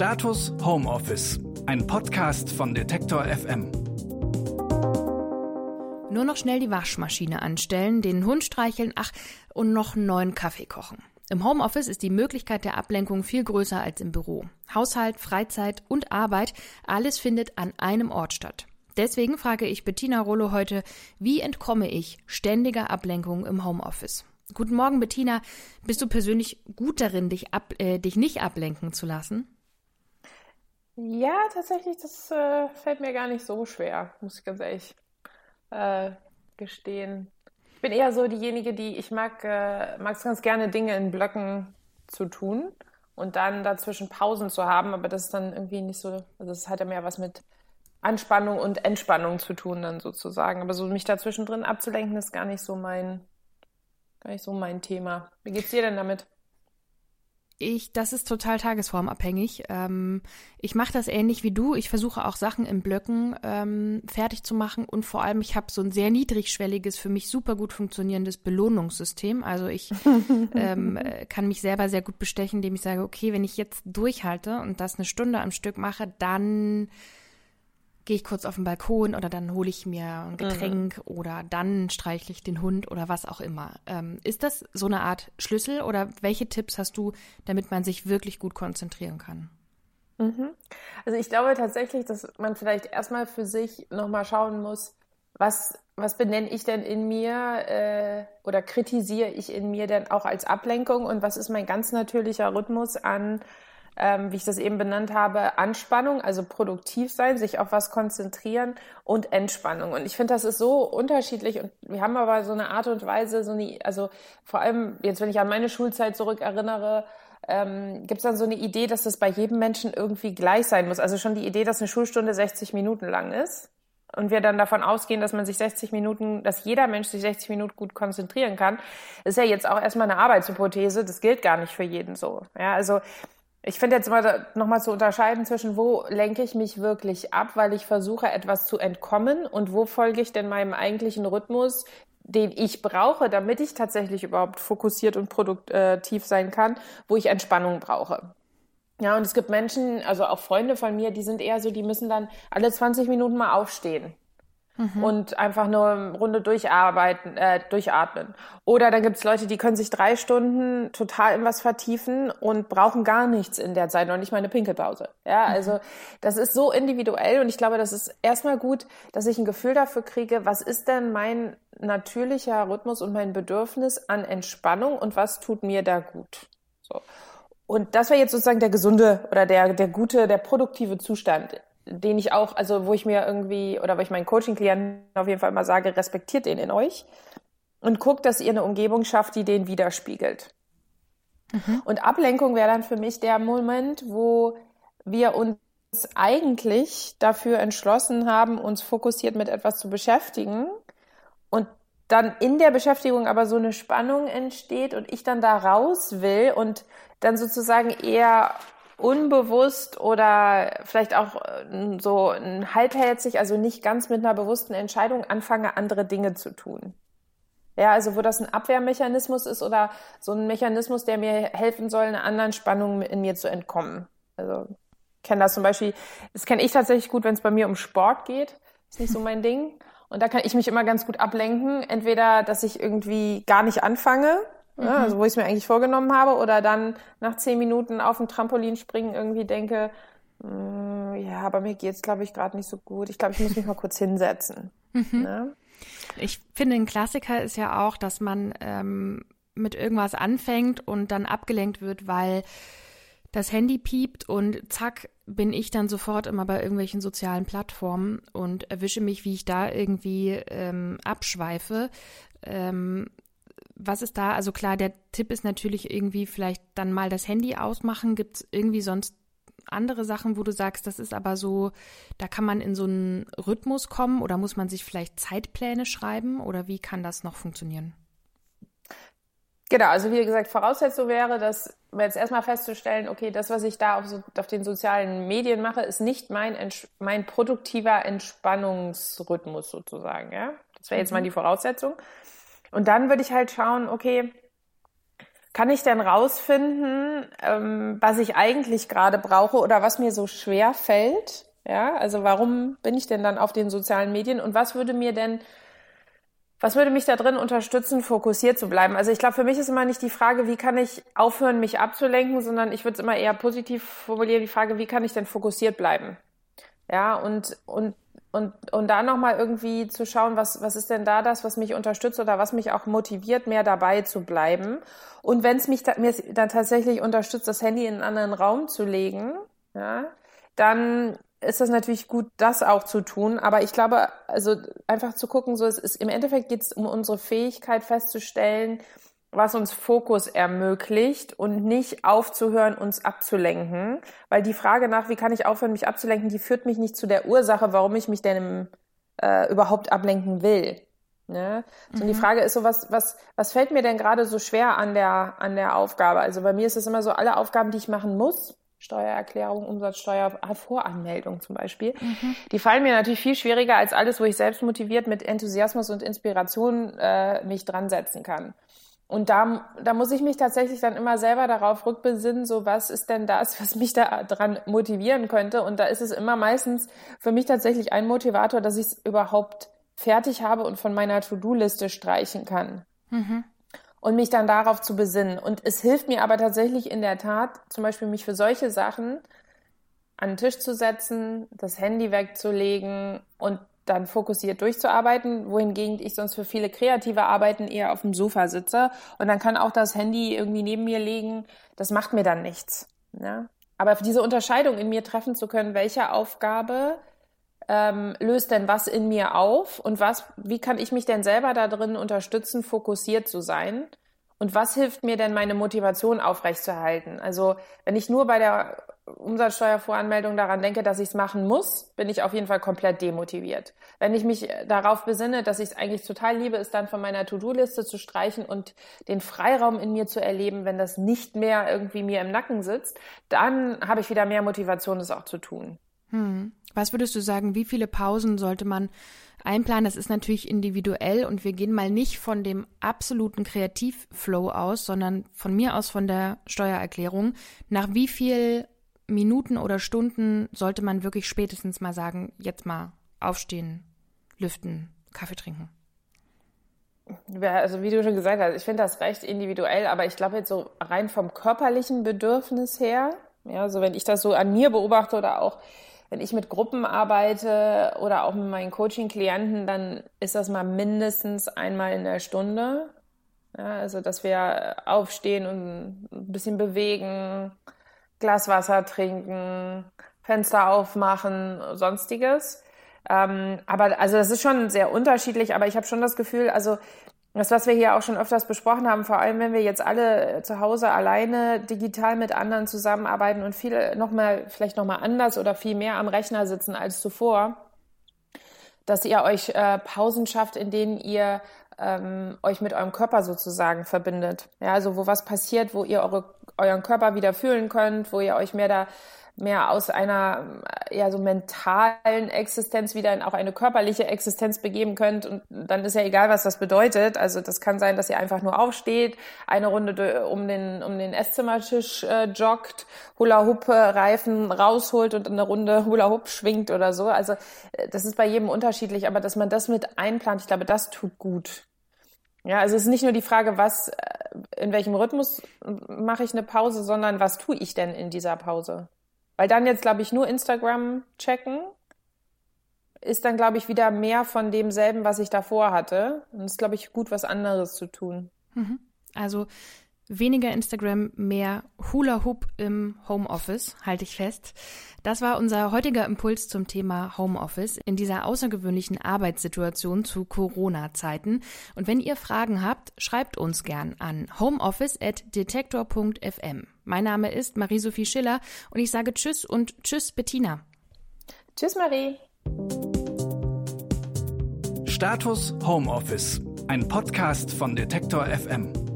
Status Homeoffice, ein Podcast von Detektor FM. Nur noch schnell die Waschmaschine anstellen, den Hund streicheln, ach, und noch einen neuen Kaffee kochen. Im Homeoffice ist die Möglichkeit der Ablenkung viel größer als im Büro. Haushalt, Freizeit und Arbeit, alles findet an einem Ort statt. Deswegen frage ich Bettina Rollo heute, wie entkomme ich ständiger Ablenkung im Homeoffice? Guten Morgen, Bettina. Bist du persönlich gut darin, dich, ab, äh, dich nicht ablenken zu lassen? Ja, tatsächlich, das äh, fällt mir gar nicht so schwer, muss ich ganz ehrlich äh, gestehen. Ich bin eher so diejenige, die ich mag äh, es ganz gerne, Dinge in Blöcken zu tun und dann dazwischen Pausen zu haben, aber das ist dann irgendwie nicht so, also das hat ja mehr was mit Anspannung und Entspannung zu tun dann sozusagen. Aber so mich dazwischen drin abzulenken, ist gar nicht so mein, Gar nicht so mein Thema. Wie geht's dir denn damit? Ich, das ist total tagesformabhängig. Ähm, ich mache das ähnlich wie du. Ich versuche auch Sachen in Blöcken ähm, fertig zu machen und vor allem, ich habe so ein sehr niedrigschwelliges, für mich super gut funktionierendes Belohnungssystem. Also ich ähm, kann mich selber sehr gut bestechen, indem ich sage, okay, wenn ich jetzt durchhalte und das eine Stunde am Stück mache, dann gehe ich kurz auf den Balkon oder dann hole ich mir ein Getränk mhm. oder dann streichle ich den Hund oder was auch immer. Ähm, ist das so eine Art Schlüssel oder welche Tipps hast du, damit man sich wirklich gut konzentrieren kann? Mhm. Also ich glaube tatsächlich, dass man vielleicht erstmal für sich nochmal schauen muss, was, was benenne ich denn in mir äh, oder kritisiere ich in mir denn auch als Ablenkung und was ist mein ganz natürlicher Rhythmus an ähm, wie ich das eben benannt habe, Anspannung, also produktiv sein, sich auf was konzentrieren und Entspannung. Und ich finde, das ist so unterschiedlich und wir haben aber so eine Art und Weise, so eine, also vor allem jetzt, wenn ich an meine Schulzeit zurückerinnere, ähm, gibt es dann so eine Idee, dass das bei jedem Menschen irgendwie gleich sein muss. Also schon die Idee, dass eine Schulstunde 60 Minuten lang ist und wir dann davon ausgehen, dass man sich 60 Minuten, dass jeder Mensch sich 60 Minuten gut konzentrieren kann, ist ja jetzt auch erstmal eine Arbeitshypothese. Das gilt gar nicht für jeden so. Ja, also ich finde jetzt mal nochmal zu unterscheiden zwischen, wo lenke ich mich wirklich ab, weil ich versuche, etwas zu entkommen und wo folge ich denn meinem eigentlichen Rhythmus, den ich brauche, damit ich tatsächlich überhaupt fokussiert und produktiv sein kann, wo ich Entspannung brauche. Ja, und es gibt Menschen, also auch Freunde von mir, die sind eher so, die müssen dann alle 20 Minuten mal aufstehen mhm. und einfach nur eine Runde durcharbeiten, äh, durchatmen. Oder dann gibt's Leute, die können sich drei Stunden total in was vertiefen und brauchen gar nichts in der Zeit, noch nicht mal eine Pinkelpause. Ja, mhm. also das ist so individuell und ich glaube, das ist erstmal gut, dass ich ein Gefühl dafür kriege, was ist denn mein natürlicher Rhythmus und mein Bedürfnis an Entspannung und was tut mir da gut. So. Und das wäre jetzt sozusagen der gesunde oder der, der gute, der produktive Zustand den ich auch, also wo ich mir irgendwie, oder wo ich meinen Coaching-Klienten auf jeden Fall immer sage, respektiert den in euch und guckt, dass ihr eine Umgebung schafft, die den widerspiegelt. Mhm. Und Ablenkung wäre dann für mich der Moment, wo wir uns eigentlich dafür entschlossen haben, uns fokussiert mit etwas zu beschäftigen und dann in der Beschäftigung aber so eine Spannung entsteht und ich dann da raus will und dann sozusagen eher unbewusst oder vielleicht auch äh, so halbherzig, also nicht ganz mit einer bewussten Entscheidung anfange, andere Dinge zu tun. Ja, also wo das ein Abwehrmechanismus ist oder so ein Mechanismus, der mir helfen soll, einer anderen Spannung in mir zu entkommen. Also kenne das zum Beispiel, das kenne ich tatsächlich gut, wenn es bei mir um Sport geht. Ist nicht so mein Ding. Und da kann ich mich immer ganz gut ablenken. Entweder, dass ich irgendwie gar nicht anfange, Mhm. Also wo ich es mir eigentlich vorgenommen habe oder dann nach zehn Minuten auf dem Trampolin springen irgendwie denke, mh, mm, ja, aber mir geht's glaube ich gerade nicht so gut. Ich glaube, ich muss mich mal kurz hinsetzen. Mhm. Ne? Ich finde, ein Klassiker ist ja auch, dass man ähm, mit irgendwas anfängt und dann abgelenkt wird, weil das Handy piept und zack bin ich dann sofort immer bei irgendwelchen sozialen Plattformen und erwische mich, wie ich da irgendwie ähm, abschweife. Ähm, was ist da? Also klar, der Tipp ist natürlich irgendwie vielleicht dann mal das Handy ausmachen. Gibt es irgendwie sonst andere Sachen, wo du sagst, das ist aber so, da kann man in so einen Rhythmus kommen oder muss man sich vielleicht Zeitpläne schreiben oder wie kann das noch funktionieren? Genau, also wie gesagt, Voraussetzung wäre, dass jetzt erstmal festzustellen, okay, das, was ich da auf, so, auf den sozialen Medien mache, ist nicht mein, mein produktiver Entspannungsrhythmus sozusagen. Ja? Das wäre jetzt mhm. mal die Voraussetzung. Und dann würde ich halt schauen, okay, kann ich denn rausfinden, ähm, was ich eigentlich gerade brauche oder was mir so schwer fällt? Ja, also warum bin ich denn dann auf den sozialen Medien und was würde mir denn was würde mich da drin unterstützen, fokussiert zu bleiben? Also ich glaube, für mich ist immer nicht die Frage, wie kann ich aufhören, mich abzulenken, sondern ich würde es immer eher positiv formulieren, die Frage, wie kann ich denn fokussiert bleiben? Ja, und, und, und, und da nochmal irgendwie zu schauen, was, was ist denn da das, was mich unterstützt oder was mich auch motiviert, mehr dabei zu bleiben. Und wenn es mich da, mir dann tatsächlich unterstützt, das Handy in einen anderen Raum zu legen, ja, dann ist das natürlich gut, das auch zu tun. Aber ich glaube, also einfach zu gucken, so es ist im Endeffekt geht es um unsere Fähigkeit festzustellen, was uns Fokus ermöglicht und nicht aufzuhören, uns abzulenken. Weil die Frage nach, wie kann ich aufhören, mich abzulenken, die führt mich nicht zu der Ursache, warum ich mich denn im, äh, überhaupt ablenken will. Ne? So, mhm. die Frage ist so, was, was, was fällt mir denn gerade so schwer an der, an der Aufgabe? Also bei mir ist es immer so, alle Aufgaben, die ich machen muss, Steuererklärung, Umsatzsteuervoranmeldung zum Beispiel. Mhm. Die fallen mir natürlich viel schwieriger als alles, wo ich selbst motiviert mit Enthusiasmus und Inspiration äh, mich dran setzen kann. Und da, da muss ich mich tatsächlich dann immer selber darauf rückbesinnen, so was ist denn das, was mich da dran motivieren könnte. Und da ist es immer meistens für mich tatsächlich ein Motivator, dass ich es überhaupt fertig habe und von meiner To-Do-Liste streichen kann. Mhm und mich dann darauf zu besinnen. Und es hilft mir aber tatsächlich in der Tat, zum Beispiel mich für solche Sachen an den Tisch zu setzen, das Handy wegzulegen und dann fokussiert durchzuarbeiten, wohingegen ich sonst für viele kreative Arbeiten eher auf dem Sofa sitze und dann kann auch das Handy irgendwie neben mir liegen. Das macht mir dann nichts. Ja? Aber diese Unterscheidung in mir treffen zu können, welche Aufgabe ähm, löst denn was in mir auf und was, wie kann ich mich denn selber da drin unterstützen, fokussiert zu sein? Und was hilft mir denn, meine Motivation aufrechtzuerhalten? Also, wenn ich nur bei der Umsatzsteuervoranmeldung daran denke, dass ich es machen muss, bin ich auf jeden Fall komplett demotiviert. Wenn ich mich darauf besinne, dass ich es eigentlich total liebe, ist dann von meiner To-Do-Liste zu streichen und den Freiraum in mir zu erleben, wenn das nicht mehr irgendwie mir im Nacken sitzt, dann habe ich wieder mehr Motivation, das auch zu tun. Hm. Was würdest du sagen, wie viele Pausen sollte man einplanen? Das ist natürlich individuell und wir gehen mal nicht von dem absoluten Kreativflow aus, sondern von mir aus von der Steuererklärung. Nach wie viel Minuten oder Stunden sollte man wirklich spätestens mal sagen, jetzt mal aufstehen, lüften, Kaffee trinken? Ja, also wie du schon gesagt hast, ich finde das recht individuell, aber ich glaube jetzt so rein vom körperlichen Bedürfnis her, ja, so wenn ich das so an mir beobachte oder auch wenn ich mit Gruppen arbeite oder auch mit meinen Coaching-Klienten, dann ist das mal mindestens einmal in der Stunde. Ja, also, dass wir aufstehen und ein bisschen bewegen, Glas Wasser trinken, Fenster aufmachen, sonstiges. Ähm, aber also das ist schon sehr unterschiedlich, aber ich habe schon das Gefühl, also das, was wir hier auch schon öfters besprochen haben, vor allem wenn wir jetzt alle zu Hause alleine digital mit anderen zusammenarbeiten und viel nochmal, vielleicht nochmal anders oder viel mehr am Rechner sitzen als zuvor, dass ihr euch äh, Pausen schafft, in denen ihr ähm, euch mit eurem Körper sozusagen verbindet. Ja, also wo was passiert, wo ihr eure, euren Körper wieder fühlen könnt, wo ihr euch mehr da mehr aus einer ja so mentalen Existenz wieder in auch eine körperliche Existenz begeben könnt und dann ist ja egal, was das bedeutet. Also das kann sein, dass ihr einfach nur aufsteht, eine Runde um den um den Esszimmertisch äh, joggt, Hula Hoop Reifen rausholt und eine Runde Hula Hoop schwingt oder so. Also äh, das ist bei jedem unterschiedlich, aber dass man das mit einplant, ich glaube, das tut gut. Ja, also es ist nicht nur die Frage, was, äh, in welchem Rhythmus mache ich eine Pause, sondern was tue ich denn in dieser Pause? Weil dann jetzt, glaube ich, nur Instagram checken ist dann, glaube ich, wieder mehr von demselben, was ich davor hatte. Und es ist, glaube ich, gut, was anderes zu tun. Mhm. Also weniger Instagram, mehr Hula Hoop im Homeoffice, halte ich fest. Das war unser heutiger Impuls zum Thema Homeoffice in dieser außergewöhnlichen Arbeitssituation zu Corona-Zeiten. Und wenn ihr Fragen habt, schreibt uns gern an homeoffice.detektor.fm. Mein Name ist Marie-Sophie Schiller und ich sage Tschüss und Tschüss, Bettina. Tschüss, Marie. Status Homeoffice, ein Podcast von Detektor FM.